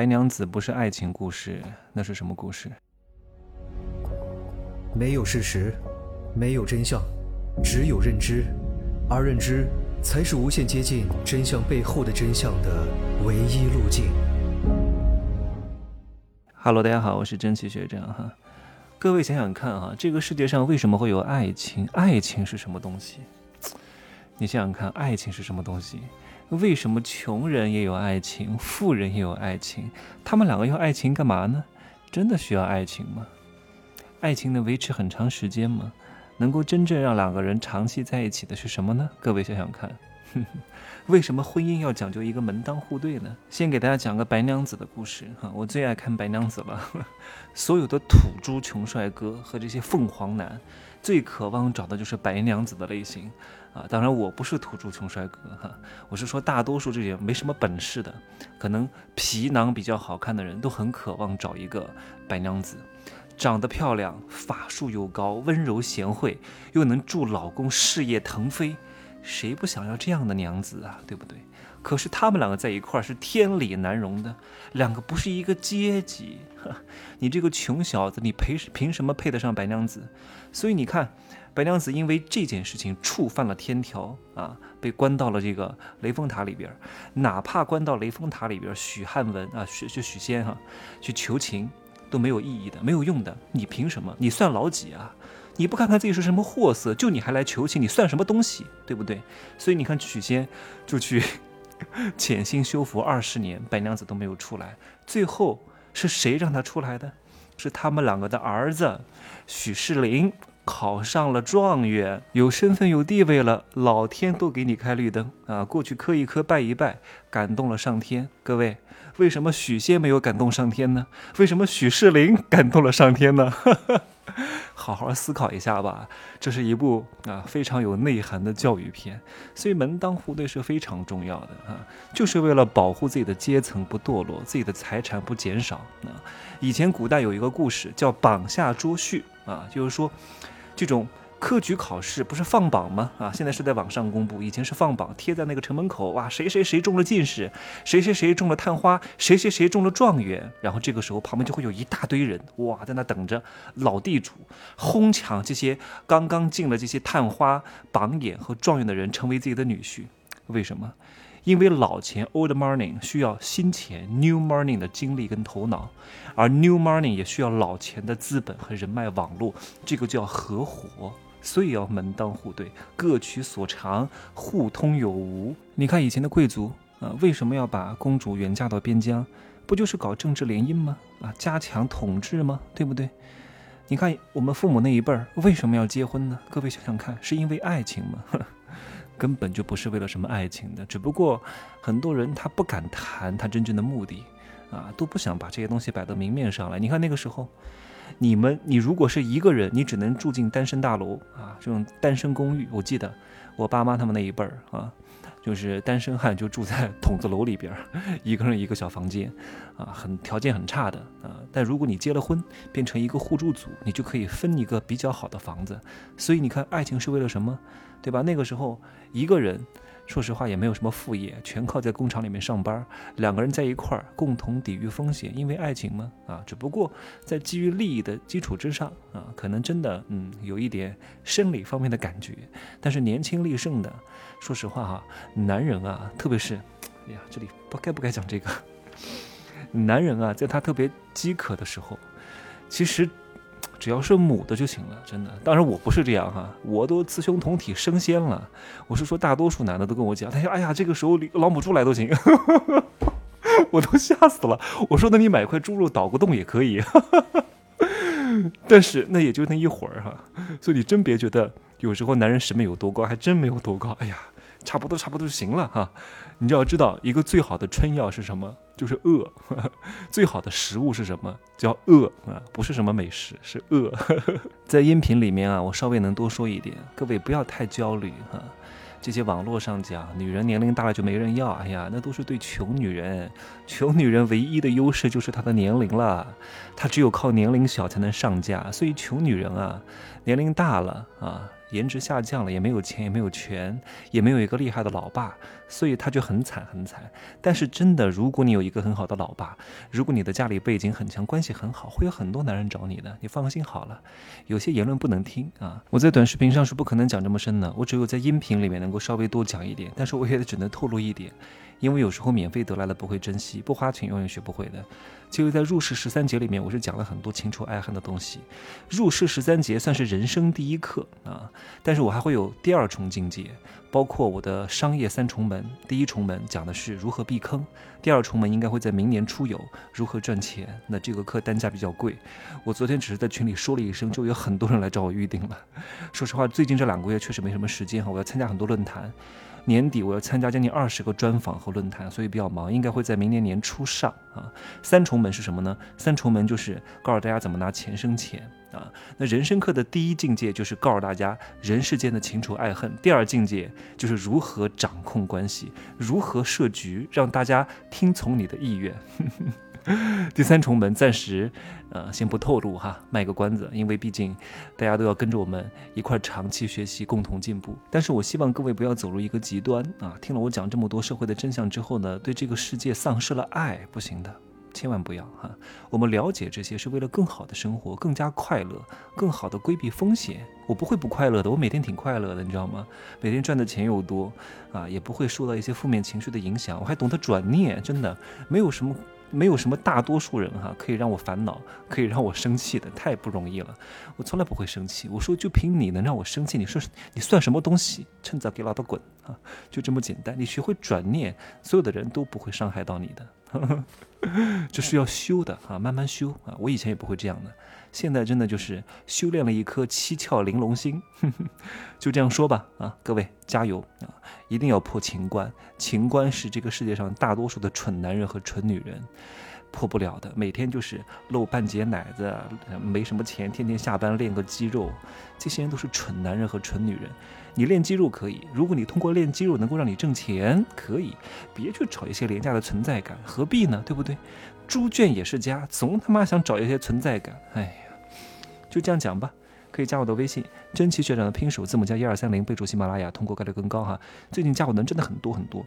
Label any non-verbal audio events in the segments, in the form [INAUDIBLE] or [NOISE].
白娘子不是爱情故事，那是什么故事？没有事实，没有真相，只有认知，而认知才是无限接近真相背后的真相的唯一路径。Hello，大家好，我是真奇学长哈。各位想想看哈，这个世界上为什么会有爱情？爱情是什么东西？[TSK] 你想想看，爱情是什么东西？为什么穷人也有爱情，富人也有爱情？他们两个要爱情干嘛呢？真的需要爱情吗？爱情能维持很长时间吗？能够真正让两个人长期在一起的是什么呢？各位想想看，[LAUGHS] 为什么婚姻要讲究一个门当户对呢？先给大家讲个白娘子的故事哈，我最爱看白娘子了。[LAUGHS] 所有的土猪穷帅哥和这些凤凰男，最渴望找的就是白娘子的类型。啊，当然我不是土著穷帅哥哈，我是说大多数这些没什么本事的，可能皮囊比较好看的人都很渴望找一个白娘子，长得漂亮，法术又高，温柔贤惠，又能助老公事业腾飞，谁不想要这样的娘子啊？对不对？可是他们两个在一块儿是天理难容的，两个不是一个阶级，你这个穷小子，你配凭什么配得上白娘子？所以你看。白娘子因为这件事情触犯了天条啊，被关到了这个雷峰塔里边。哪怕关到雷峰塔里边，许汉文啊，许就许仙哈，去求情都没有意义的，没有用的。你凭什么？你算老几啊？你不看看自己是什么货色，就你还来求情，你算什么东西？对不对？所以你看许仙就去 [LAUGHS] 潜心修佛二十年，白娘子都没有出来。最后是谁让他出来的？是他们两个的儿子许世林。考上了状元，有身份有地位了，老天都给你开绿灯啊！过去磕一磕拜一拜，感动了上天。各位，为什么许仙没有感动上天呢？为什么许世林感动了上天呢？[LAUGHS] [LAUGHS] 好好思考一下吧，这是一部啊非常有内涵的教育片。所以门当户对是非常重要的啊，就是为了保护自己的阶层不堕落，自己的财产不减少啊。以前古代有一个故事叫榜下捉婿啊，就是说。这种科举考试不是放榜吗？啊，现在是在网上公布，以前是放榜贴在那个城门口。哇，谁谁谁中了进士，谁谁谁中了探花，谁谁谁中了状元。然后这个时候旁边就会有一大堆人，哇，在那等着老地主哄抢这些刚刚进了这些探花、榜眼和状元的人成为自己的女婿。为什么？因为老钱 old money 需要新钱 new money 的精力跟头脑，而 new money 也需要老钱的资本和人脉网络，这个叫合伙，所以要门当户对，各取所长，互通有无。你看以前的贵族啊，为什么要把公主远嫁到边疆？不就是搞政治联姻吗？啊，加强统治吗？对不对？你看我们父母那一辈儿为什么要结婚呢？各位想想看，是因为爱情吗？[LAUGHS] 根本就不是为了什么爱情的，只不过很多人他不敢谈他真正的目的，啊，都不想把这些东西摆到明面上来。你看那个时候，你们你如果是一个人，你只能住进单身大楼啊，这种单身公寓。我记得我爸妈他们那一辈儿啊，就是单身汉就住在筒子楼里边，[LAUGHS] 一个人一个小房间，啊，很条件很差的啊。但如果你结了婚，变成一个互助组，你就可以分一个比较好的房子。所以你看，爱情是为了什么？对吧？那个时候，一个人，说实话也没有什么副业，全靠在工厂里面上班。两个人在一块儿，共同抵御风险，因为爱情嘛，啊，只不过在基于利益的基础之上，啊，可能真的，嗯，有一点生理方面的感觉。但是年轻力盛的，说实话哈，男人啊，特别是，哎呀，这里不该不该讲这个，[LAUGHS] 男人啊，在他特别饥渴的时候，其实。只要是母的就行了，真的。当然我不是这样哈，我都雌雄同体升仙了。我是说大多数男的都跟我讲，他说：“哎呀，这个时候老母猪来都行。[LAUGHS] ”我都吓死了。我说：“那你买块猪肉捣个洞也可以。[LAUGHS] ”但是那也就那一会儿哈，所以你真别觉得有时候男人审美有多高，还真没有多高。哎呀。差不多，差不多就行了哈。你就要知道，一个最好的春药是什么？就是饿。[LAUGHS] 最好的食物是什么？叫饿啊，不是什么美食，是饿。[LAUGHS] 在音频里面啊，我稍微能多说一点，各位不要太焦虑哈。这些网络上讲，女人年龄大了就没人要，哎呀，那都是对穷女人。穷女人唯一的优势就是她的年龄了，她只有靠年龄小才能上架。所以穷女人啊，年龄大了啊。颜值下降了，也没有钱，也没有权，也没有一个厉害的老爸，所以他就很惨很惨。但是真的，如果你有一个很好的老爸，如果你的家里背景很强，关系很好，会有很多男人找你的，你放心好了。有些言论不能听啊，我在短视频上是不可能讲这么深的，我只有在音频里面能够稍微多讲一点，但是我也只能透露一点。因为有时候免费得来的不会珍惜，不花钱永远学不会的。就是在入世十三节里面，我是讲了很多情仇爱恨的东西。入世十三节算是人生第一课啊，但是我还会有第二重境界，包括我的商业三重门。第一重门讲的是如何避坑，第二重门应该会在明年出游，如何赚钱。那这个课单价比较贵，我昨天只是在群里说了一声，就有很多人来找我预定了。[LAUGHS] 说实话，最近这两个月确实没什么时间哈，我要参加很多论坛。年底我要参加将近二十个专访和论坛，所以比较忙，应该会在明年年初上啊。三重门是什么呢？三重门就是告诉大家怎么拿钱生钱啊。那人生课的第一境界就是告诉大家人世间的情仇爱恨，第二境界就是如何掌控关系，如何设局，让大家听从你的意愿。[LAUGHS] 第三重门暂时，呃，先不透露哈，卖个关子，因为毕竟大家都要跟着我们一块长期学习，共同进步。但是我希望各位不要走入一个极端啊！听了我讲这么多社会的真相之后呢，对这个世界丧失了爱，不行的，千万不要哈！我们了解这些是为了更好的生活，更加快乐，更好的规避风险。我不会不快乐的，我每天挺快乐的，你知道吗？每天赚的钱又多啊，也不会受到一些负面情绪的影响，我还懂得转念，真的没有什么。没有什么大多数人哈可以让我烦恼，可以让我生气的，太不容易了。我从来不会生气。我说就凭你能让我生气，你说你算什么东西？趁早给老子滚啊！就这么简单。你学会转念，所有的人都不会伤害到你的。[LAUGHS] 这是要修的啊，慢慢修啊。我以前也不会这样的，现在真的就是修炼了一颗七窍玲珑心。[LAUGHS] 就这样说吧啊，各位加油啊！一定要破情关，情关是这个世界上大多数的蠢男人和蠢女人破不了的。每天就是露半截奶子，没什么钱，天天下班练个肌肉，这些人都是蠢男人和蠢女人。你练肌肉可以，如果你通过练肌肉能够让你挣钱，可以，别去找一些廉价的存在感，何必呢？对不对对？猪圈也是家，总他妈想找一些存在感，哎呀，就这样讲吧。可以加我的微信，真奇学长的拼手字母加一二三零，备注喜马拉雅，通过概率更高哈。最近加我的人真的很多很多，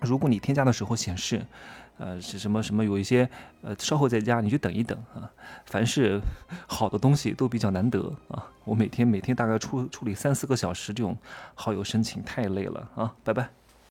如果你添加的时候显示，呃，是什么什么有一些，呃，稍后再加，你就等一等啊。凡是好的东西都比较难得啊。我每天每天大概处处理三四个小时这种好友申请，太累了啊。拜拜。